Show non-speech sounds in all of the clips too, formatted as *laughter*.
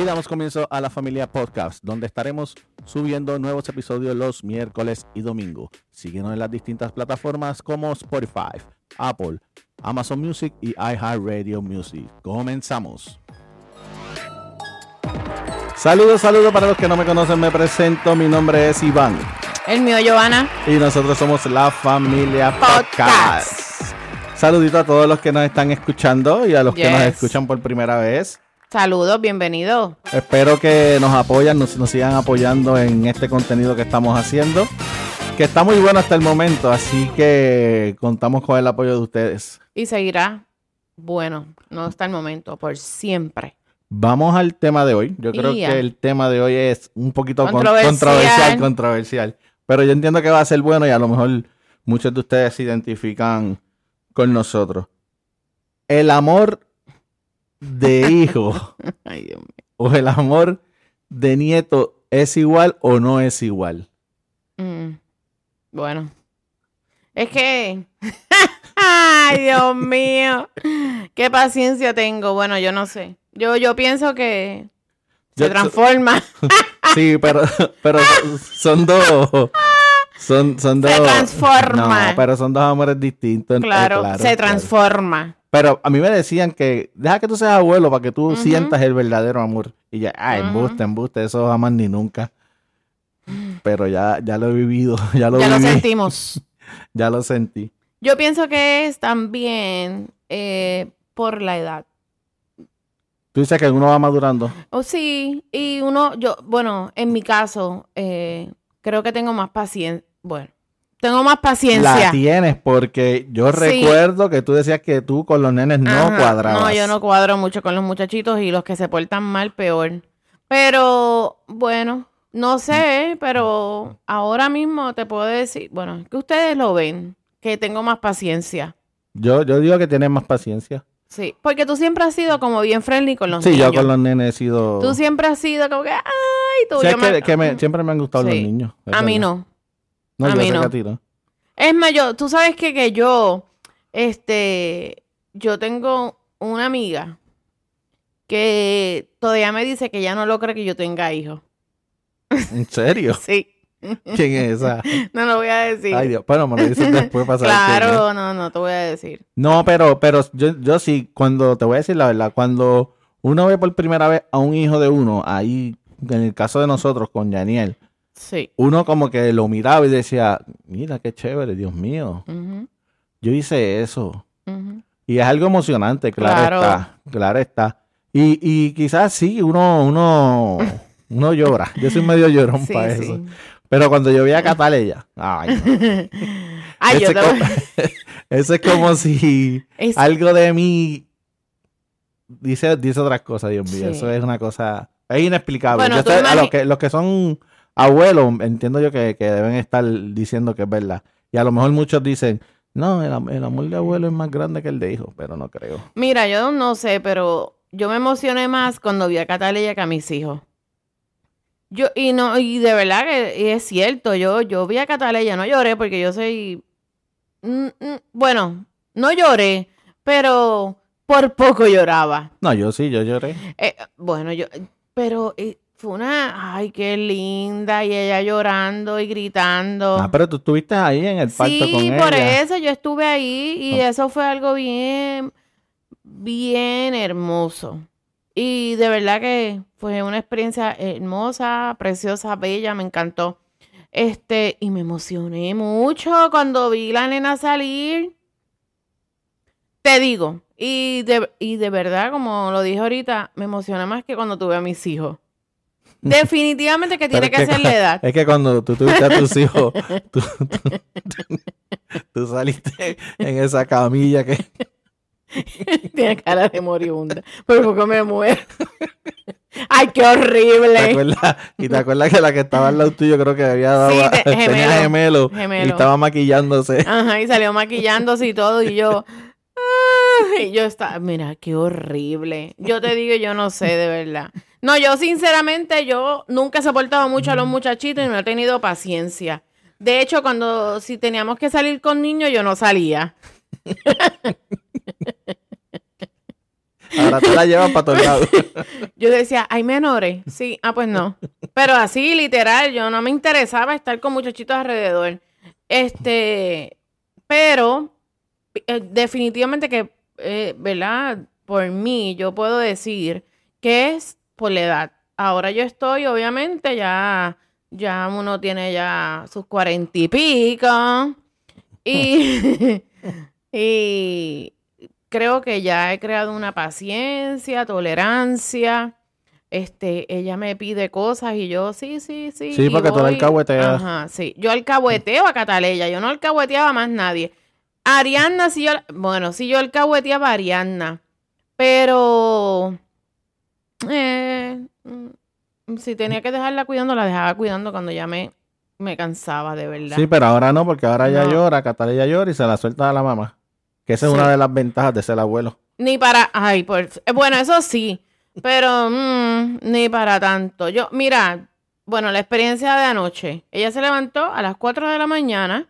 Y damos comienzo a la familia podcast, donde estaremos subiendo nuevos episodios los miércoles y domingo. Síguenos en las distintas plataformas como Spotify, Apple, Amazon Music y iHeartRadio Music. Comenzamos. Saludos, saludos para los que no me conocen, me presento, mi nombre es Iván. El mío, Giovanna. Y nosotros somos la familia podcast. Saludito a todos los que nos están escuchando y a los que nos escuchan por primera vez. Saludos, bienvenido. Espero que nos apoyan, nos, nos sigan apoyando en este contenido que estamos haciendo, que está muy bueno hasta el momento, así que contamos con el apoyo de ustedes. Y seguirá, bueno, no hasta el momento, por siempre. Vamos al tema de hoy. Yo creo que el tema de hoy es un poquito con- Controversial. controversial, controversial, pero yo entiendo que va a ser bueno y a lo mejor muchos de ustedes se identifican con nosotros. El amor de hijo *laughs* Ay, Dios mío. o el amor de nieto es igual o no es igual. Mm, Bueno, es que. *laughs* Ay, Dios mío. Qué paciencia tengo. Bueno, yo no sé. Yo, yo pienso que se Yo- transforma. *laughs* Sí, pero, pero son dos. Son, son dos. Se transforma. No, pero son dos amores distintos. eh, Claro, se claro. Pero a mí me decían que deja que tú seas abuelo para que tú sientas el verdadero amor. Y ya, ah, embuste, embuste, eso aman ni nunca. Pero ya, ya lo he vivido, *laughs* ya lo Ya lo viví, sentimos. *laughs* ya lo sentí. Yo pienso que es también eh, por la edad. Tú dices que uno va madurando. Oh, sí, y uno, yo, bueno, en mi caso, eh, creo que tengo más paciencia. Bueno, tengo más La paciencia. tienes porque yo Sí. recuerdo que tú decías que tú con los nenes no Ajá, cuadrabas. No, yo no cuadro mucho con los muchachitos y los que se portan mal, peor. Pero, bueno, no sé, pero ahora mismo te puedo decir, bueno, que ustedes lo ven, que tengo más paciencia. Yo, yo digo que tienes más paciencia. Sí, porque tú siempre has sido como bien friendly con los Sí, niños. yo con los nenes he sido... Tú siempre has sido como que, ay, tú. Sí, yo me- que, que me- siempre me han gustado los Sí. niños. A mí no. No, a yo mí no. Es más, yo, tú sabes que, que yo, este, yo tengo una amiga que todavía me dice que ya no lo cree que yo tenga hijos. ¿En serio? *laughs* Sí. ¿Quién es esa? *laughs* No lo voy a decir. Ay, Dios. Bueno, me lo dices después quién claro, no, no te voy a decir. No, pero, pero yo, yo sí, cuando, te voy a decir la verdad, cuando uno ve por primera vez a un hijo de uno, ahí, en el caso de nosotros con Daniel, Sí. uno como que lo miraba y decía, mira qué chévere, Dios mío, yo hice eso. Y es algo emocionante, claro, Claro. está, claro está. Y, y quizás sí, uno, uno, *laughs* uno llora. Yo soy medio llorón Sí, para sí. eso. Pero cuando yo vi a Cataleya, ay, no. *laughs* Ay, yo Ese te co- voy- Eso es como si *laughs* es- algo de mí dice, dice otras cosas, Dios mío. Sí. Eso es una cosa. Es inexplicable. Bueno, Yo tú sé, a los que, los que son abuelos, entiendo yo que, que deben estar diciendo que es verdad. Y a lo mejor muchos dicen, no, el, am- el amor de abuelo es más grande que el de hijo, pero no creo. Mira, yo no sé, pero yo me emocioné más cuando vi a Cataleya que a mis hijos. Yo, y no, y de verdad que es cierto, yo, yo vi a Cataleya, no lloré porque yo soy, mm, mm, bueno, no lloré, pero por poco lloraba. No, yo sí, yo lloré. Eh, bueno, yo, pero eh, fue una, ay, qué linda, y ella llorando y gritando. Ah, pero tú estuviste ahí en el parto Sí, con por ella. eso yo estuve ahí y eso fue algo bien, bien hermoso. Y de verdad que fue una experiencia hermosa, preciosa, bella, me encantó. Este, y me emocioné mucho cuando vi la nena salir. Te digo, y de, y de verdad, como lo dije ahorita, me emocioné más que cuando tuve a mis hijos. Definitivamente que tiene es que que ser la edad. Es que cuando tú tuviste a tus hijos, *laughs* tú, tú- tú saliste en esa camilla que... *laughs* Tiene cara de moribunda. Por poco me muero. Ay, qué ¿Te horrible. acuerdas? Y te acuerdas que la que estaba al lado tuyo creo que había dado Sí, te- *laughs* tenía gemelo. gemelo, y estaba maquillándose. Ajá, y salió maquillándose y todo. Y yo. *laughs* Yo estaba, mira, qué horrible. Yo te digo, yo no sé, de verdad. No, yo sinceramente, yo nunca he soportado mucho a los muchachitos y no he tenido paciencia. De hecho, cuando si teníamos que salir con niños, yo no salía. Ahora te la llevan para todos *laughs* lados. Yo decía, ¿hay menores? Sí, ah, pues no. Pero así, literal, yo no me interesaba estar con muchachitos alrededor. Este, pero eh, definitivamente que, eh, ¿verdad? Por mí, yo puedo decir que es por la edad. Ahora yo estoy, obviamente, ya, ya uno tiene ya sus cuarenta y pico. Y, *laughs* y creo que ya he creado una paciencia, tolerancia. Este, ella me pide cosas y yo, sí, sí, sí. Sí, porque tú la voy. alcahueteas. Ajá, sí. Yo alcahueteo a Cataleya, yo no alcahueteaba a más nadie. Arianna, sí yo, bueno, sí yo alcahueteaba a Arianna, pero eh, si tenía que dejarla cuidando, la dejaba cuidando cuando ya me, me cansaba, de verdad. Sí, pero ahora no, porque ahora ella No. llora, Catalina llora y se la suelta a la mamá. Que esa es una de las ventajas de ser abuelo. Ni para, ay, por, eh, bueno, eso sí, pero mm, ni para tanto. Yo, mira, bueno, la experiencia de anoche, ella se levantó a las 4 de la mañana,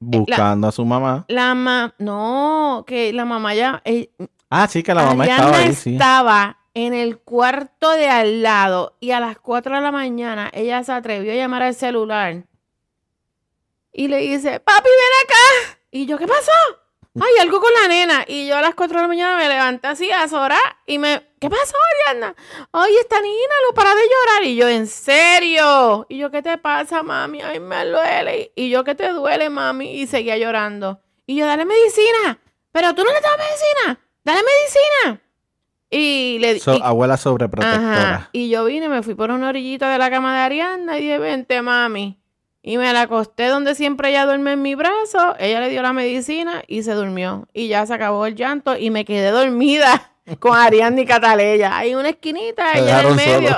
Buscando a su mamá. la ma, no, que la mamá ya, eh, Ah, sí, que la mamá estaba ahí, sí. estaba en el cuarto de al lado y a las 4 de la mañana ella se atrevió a llamar al celular y le dice, papi, ven acá. Y yo, ¿qué pasó? Hay algo con la nena. Y yo a las 4 de la mañana me levanté así a Sora y me, ¿qué pasó, Ariana? Ay, esta niña no para de llorar. Y yo, ¿en serio? Y yo, ¿qué te pasa, mami? Ay, me duele. Y yo, ¿qué te duele, mami? Y seguía llorando. Y yo, dale medicina. Pero tú no le das medicina. Dale medicina. Y le di- So- y- abuela sobreprotectora. Ajá. Y yo vine, me fui por una orillita de la cama de Ariana y dije, vente, mami. Y me la acosté donde siempre ella duerme en mi brazo. Ella le dio la medicina y se durmió. Y ya se acabó el llanto y me quedé dormida *laughs* con Ariana y Cataleya. Hay una esquinita, ella en el medio.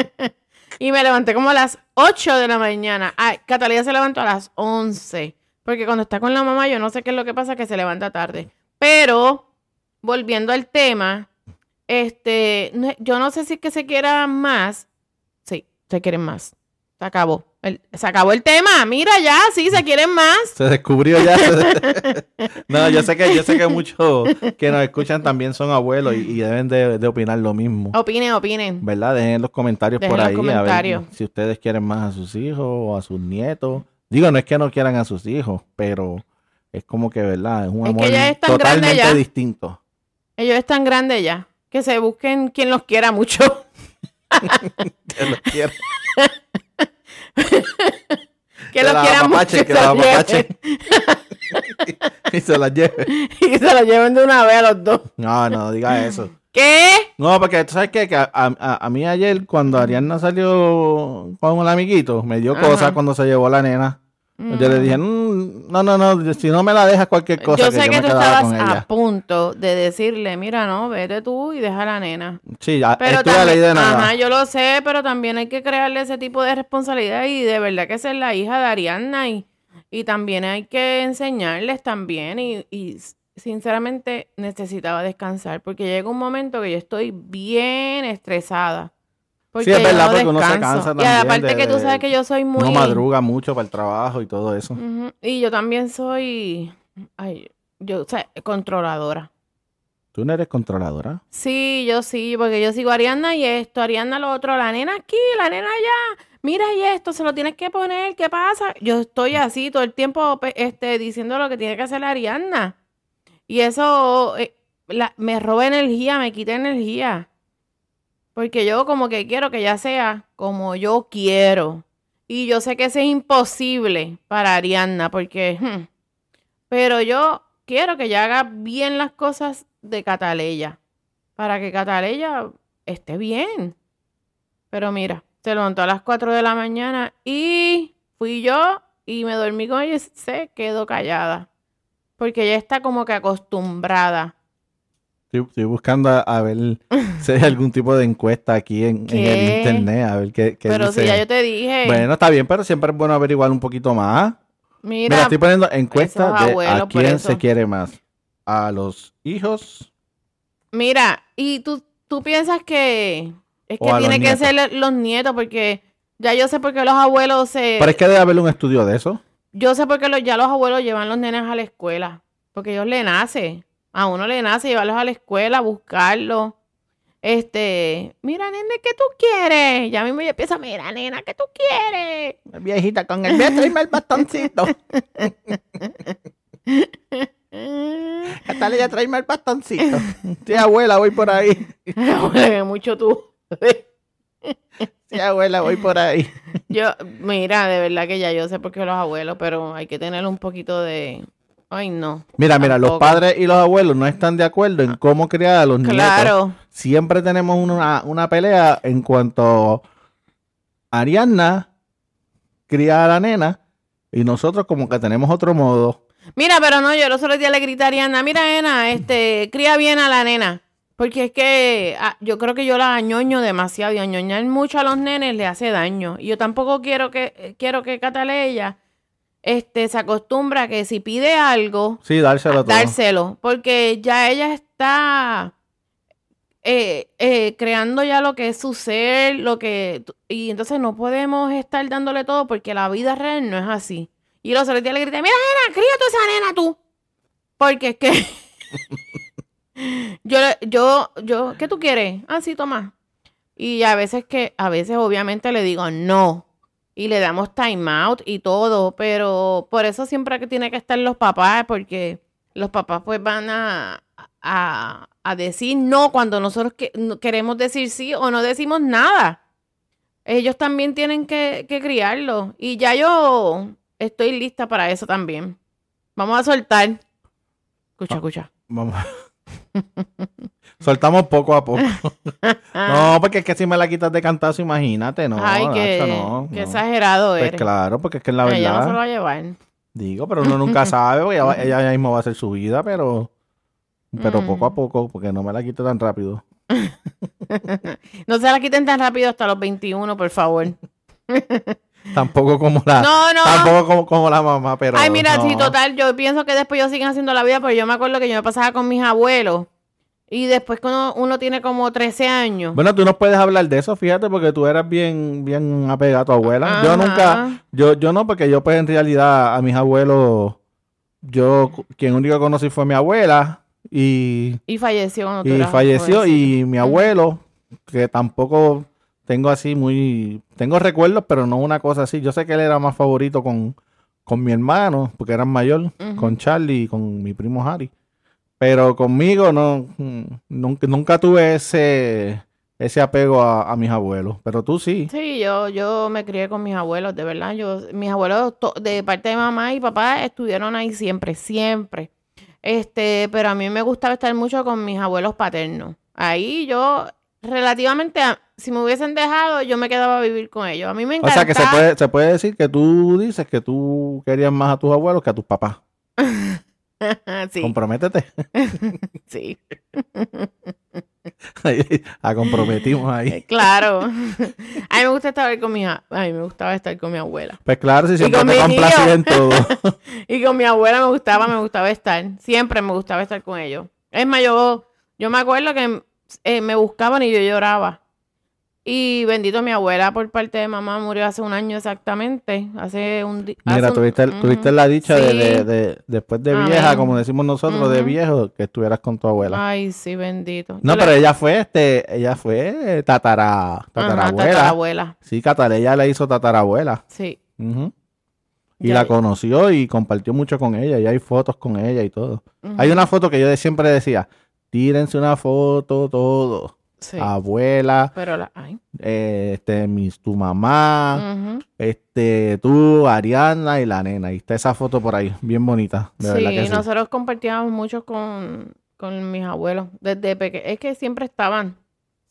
*laughs* y me levanté como a las 8 de la mañana. Ay, Cataleya se levantó a las 11. Porque cuando está con la mamá, yo no sé qué es lo que pasa, que se levanta tarde. Pero, volviendo al tema, este, yo no sé si es que se quiera más. Sí, se quieren más. Se acabó. El- se acabó el tema. Mira ya, sí, se quieren más. Se descubrió ya. *laughs* *laughs* no, yo sé que yo sé que muchos que nos escuchan también son abuelos y, y deben de, de opinar lo mismo. Opinen, opinen. ¿Verdad? Dejen en los comentarios Dejen por los ahí a ver si ustedes quieren más a sus hijos o a sus nietos. Digo, no es que no quieran a sus hijos, pero es como que, ¿verdad? Es un amor es totalmente ya. distinto. Ellos están grandes ya. Que se busquen quien los quiera mucho. *laughs* Que los quiera. *laughs* Que los la quieran mucho. que se la lleven. *laughs* y se las lleve. *laughs* Y se lleven de una vez a los dos. No, no diga eso. ¿Qué? No, porque tú sabes qué? que a, a- a mí ayer cuando Ariana salió con un amiguito, me dio Ajá. cosa cuando se llevó la nena. Yo le dije, "Mm, no, no, no, si no me la dejas cualquier cosa, yo que sé que me tú estabas a punto de decirle, mira, no, vete tú y deja a la nena. Sí, ya Pero estuve a ley de también, nada. ajá, yo lo sé, pero también hay que crearle ese tipo de responsabilidad y de verdad que es la hija de Ariadna y, y también hay que enseñarles también y, y sinceramente necesitaba descansar porque llega un momento que yo estoy bien estresada. Porque es yo verdad, no porque uno se descanso. cansa Y también aparte de- que tú sabes que yo soy muy... Uno madruga mucho para el trabajo y todo eso. Y yo también soy, ay, yo, o sea, controladora. Tú no eres controladora. Sí, yo sí, porque yo sigo a Ariana y esto, Ariana lo otro, la nena aquí, la nena allá, mira y esto, se lo tienes que poner, ¿qué pasa? Yo estoy así todo el tiempo este, diciendo lo que tiene que hacer la Ariana. Y eso eh, la- me roba energía, me quita energía. Porque yo como que quiero que ya sea como yo quiero. Y yo sé que eso es imposible para Ariana, porque... hmm, pero yo quiero que ella haga bien las cosas de Cataleya. Para que Cataleya esté bien. Pero mira, se levantó a las 4 de la mañana y fui yo y me dormí con ella y se quedó callada. Porque ella está como que acostumbrada. Estoy, estoy buscando a, a ver *laughs* si hay algún tipo de encuesta aquí en, en el internet, a ver qué, qué Pero dice. si ya yo te dije, Bueno, está bien, pero siempre es bueno averiguar un poquito más. Mira, mira, estoy poniendo encuesta de a quién se quiere más. A los hijos mira, y tú, tú piensas que es que tiene que ser los nietos, porque ya yo sé por qué los abuelos se... Pero es que debe haber un estudio de eso. Yo sé por qué los- ya los abuelos llevan los nenes a la escuela. Porque ellos le nace. A uno le nace llevarlos a la escuela, buscarlos. Este, mira, nene, ¿qué tú quieres? Ya mismo yo empiezo, mira, nena, ¿qué tú quieres? Viejita, con el beso y el bastoncito. Catalina, *laughs* tráeme el bastoncito. Sí, abuela, voy por ahí. Mucho tú. Sí, abuela, voy por ahí. Yo, mira, de verdad que ya yo sé por qué los abuelos, pero hay que tener un poquito de. Ay, no. Mira, mira, los padres y los abuelos no están de acuerdo en cómo criar a los niños. Claro. Siempre tenemos una, una pelea en cuanto a Ariadna cría a la nena y nosotros como que tenemos otro modo. Mira, pero no, yo los otros días le grité a Ariana, mira, nena, este, cría bien a la nena. Porque es que ah, yo creo que yo la añoño demasiado y añoñar mucho a los nenes le hace daño. Y yo tampoco quiero que, eh, quiero que Cataleya este, se acostumbra a que si pide algo, Sí, dárselo todo. dárselo. Porque ya ella está eh, eh, creando ya lo que es su ser, lo que... Y entonces no podemos estar dándole todo porque la vida real no es así. Y los otros días le grité, mira, nena, cría tú esa nena tú. Porque es que... *laughs* yo, yo, yo, ¿qué tú quieres? Ah, sí, toma. Y a veces que, a veces obviamente le digo no. Y le damos time out y todo. Pero por eso siempre que tiene que estar los papás, porque los papás pues van a, a, a decir no cuando nosotros que- no queremos decir sí o no decimos nada. Ellos también tienen que, que criarlo. Y ya yo estoy lista para eso también. Vamos a soltar. Escucha, escucha. Vamos. *laughs* Soltamos poco a poco. *laughs* no, porque es que si me la quitas de cantazo, imagínate, no. Ay, Nacho, no, qué no. exagerado Pues eres. claro, porque es que es la Ella no se lo verdad. va a llevar. Digo, pero uno nunca sabe, porque ella, ella ya mismo va a hacer su vida, pero, pero Mm. poco a poco, porque no me la quito tan rápido. *laughs* No se la quiten tan rápido hasta los 21, por favor. *laughs* Tampoco como la, No, no. tampoco como, como la mamá, pero. Ay, mira, no. sí, total, yo pienso que después ellos siguen haciendo la vida, porque yo me acuerdo que yo me pasaba con mis abuelos. Y después cuando uno tiene como 13 años. Bueno, tú no puedes hablar de eso, fíjate, porque tú eras bien, bien apegado a tu abuela. Yo nunca, yo, yo no, porque yo pues en realidad a mis abuelos, yo quien único que conocí fue mi abuela y, Y falleció y falleció y mi abuelo, que tampoco tengo así muy, tengo recuerdos, pero no una cosa así. Yo sé que él era más favorito con, con mi hermano, porque eran mayor, con Charlie y con mi primo Harry. Pero conmigo no, mm, nunca, nunca tuve ese, ese apego a, a mis abuelos. Pero tú sí. Sí, yo, yo me crié con mis abuelos, de verdad. Yo, mis abuelos to- de parte de mamá y papá estuvieron ahí siempre, siempre. Este, pero a mí me gustaba estar mucho con mis abuelos paternos. Ahí yo, relativamente, a- si me hubiesen dejado, yo me quedaba a vivir con ellos. A mí me O encantaba. sea que se puede, se puede decir que tú dices que tú querías más a tus abuelos que a tus papás. *laughs* *laughs* sí, Comprométete. *laughs* sí, *laughs* La comprometimos ahí. eh, claro. a mí me gusta estar con mi, a a mí me gustaba estar con mi abuela. Pues claro, si siempre te mi complací tío. en todo. Y con mi abuela me gustaba, me gustaba estar. Siempre me gustaba estar con ellos. Es más, yo, yo me acuerdo que eh, me buscaban y yo lloraba. Y bendito mi abuela por parte de mamá murió hace un año exactamente. Hace un día. Mira, tuviste, tuviste la dicha de, de- de- después de Amén. vieja, como decimos nosotros, de viejo, que estuvieras con tu abuela. Ay, sí, bendito. No, Yo pero ella fue, este, ella fue tatara, Ajá, tatarabuela. tatarabuela. Sí, Cataleya le hizo tatarabuela. Sí. Ujú. Y Ya- la conoció y compartió mucho con ella. Y hay fotos con ella y todo. Hay una foto que yo de- siempre decía, tírense una foto todo. Sí. Abuela, Pero la. Eh, este, mis, tu mamá, Ujú. este, tú, Ariana y la nena. Y está esa foto por ahí, bien bonita. De verdad Sí, que sí. nosotros compartíamos mucho con, con mis abuelos desde pequeños. Es que siempre estaban,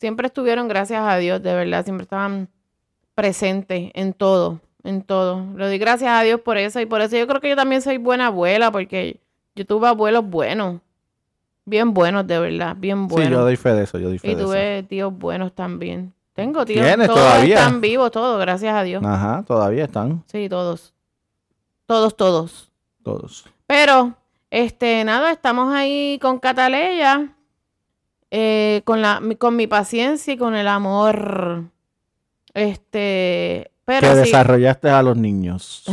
siempre estuvieron, gracias a Dios, de verdad, siempre estaban presentes en todo, en todo. Le doy gracias a Dios por eso y por eso yo creo que yo también soy buena abuela porque yo tuve abuelos buenos, bien buenos, de verdad, bien Sí, buenos. yo doy fe de eso, yo doy fe y de eso. tuve tíos buenos también. Tengo tíos, ¿Tienes todos todavía? están vivos, todos, gracias a Dios. Ajá, todavía están Sí, todos. Todos, todos. todos. Pero, este, nada, estamos ahí con Cataleya, eh, con la, mi- con mi paciencia y con el amor. Este, pero que sí, desarrollaste a los niños.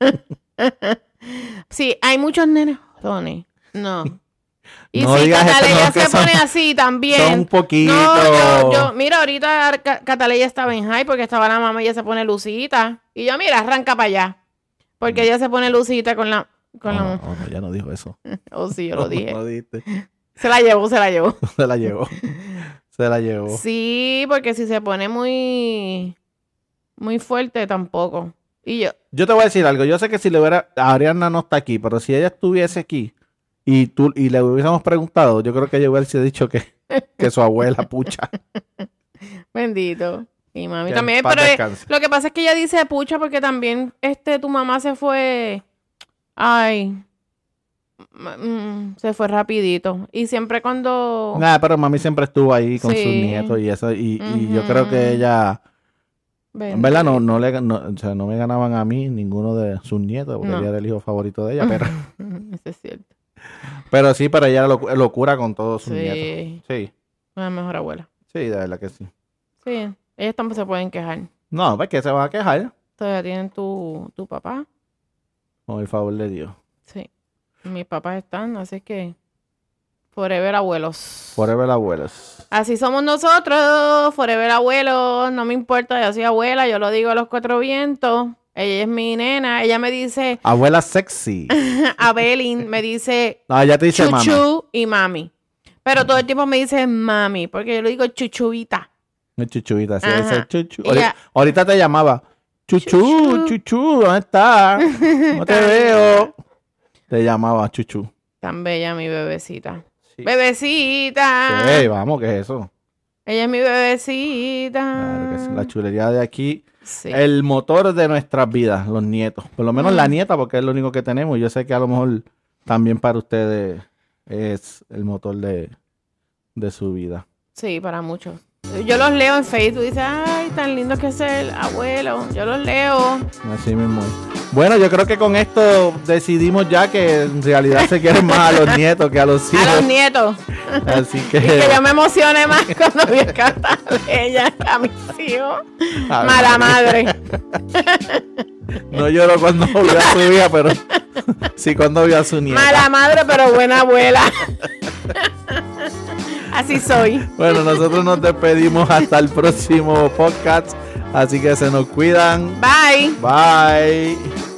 *laughs* sí, hay muchos nenes, Tony. No. *laughs* Y No digas eso, Cataleya no, se son- pone *laughs* así también. Son un poquito. No, yo, yo- mira, ahorita Ca- Cataleya estaba en high porque estaba la mamá y ella se pone lucita. Y yo, mira, arranca para allá. Porque ella se pone lucita con la. Con No, la... no, no, ya no dijo eso. *laughs* Oh, sí, yo *laughs* lo dije. No. Se la llevó, se la llevó. Se la llevó. Se la llevó. Sí, porque si se pone muy. Muy fuerte, tampoco. Y yo. Yo te voy a decir algo. Yo sé que si le hubiera. Ariana no está aquí, pero si ella estuviese aquí y tú y le hubiésemos preguntado, yo creo que ella hubiese dicho que, *laughs* que su abuela pucha. Bendito. Y mami Que también. Pero eh, descanse. lo que pasa es que ella dice pucha porque también este tu mamá se fue. Ay. mm, se fue rapidito. Y siempre cuando. Nada, pero mami siempre estuvo ahí con sus nietos y eso. Y, y yo creo que ella. En verdad no, no le no, o sea, no me ganaban a mí ninguno de sus nietos, porque No. ella era el hijo favorito de ella, *laughs* pero, Eso es cierto. Pero sí, pero ella locu- locura con todos sus Sí. nietos. Sí, Una mejor abuela. sí, de verdad que sí. Sí. Ellas tampoco se pueden quejar. No, pues que se van a quejar, Todavía tienen tu, tu papá. con el favor de Dios. Sí. Mis papás están, así que. Forever abuelos. Forever abuelos. Así somos nosotros, forever abuelos, no me importa, yo soy abuela, yo lo digo a los cuatro vientos. Ella es mi nena, ella me dice, *laughs* Abuela sexy. *laughs* Abelin me dice No, ya te dice chuchu y mami. Pero todo el tiempo me dice mami, porque yo le digo chuchuita. Es chuchuita, sí, ese chuchu. Ya- ahorita te llamaba. Chuchu, Chuchu. chuchu, ¿dónde estás? *laughs* No te veo. Te llamaba chuchu. Tan bella mi bebecita. Sí. Bebecita. Sí, vamos, ¿qué es eso? Ella es mi bebecita. Claro que sí, La chulería de aquí. Sí. El motor de nuestras vidas, los nietos. Por lo menos Mm. la nieta, porque es lo único que tenemos. Yo sé que a lo mejor también para ustedes es el motor de, de su vida. Sí, para muchos. Yo los leo en Facebook dice, ay, tan lindo que es el abuelo. Yo los leo. Así mismo. Bueno, yo creo que con esto decidimos ya que en realidad se quieren más a los nietos que a los hijos. *laughs* A los nietos. Así que. Que yo me emocione más *laughs* cuando voy a cantarle ella a mis hijos. a Mala madre. No lloro cuando vio a su hija, pero *laughs* sí cuando vio a su nieta. Mala madre, pero buena abuela. Así soy. Bueno, nosotros nos despedimos hasta el próximo podcast. Así que se nos cuidan. Bye. Bye.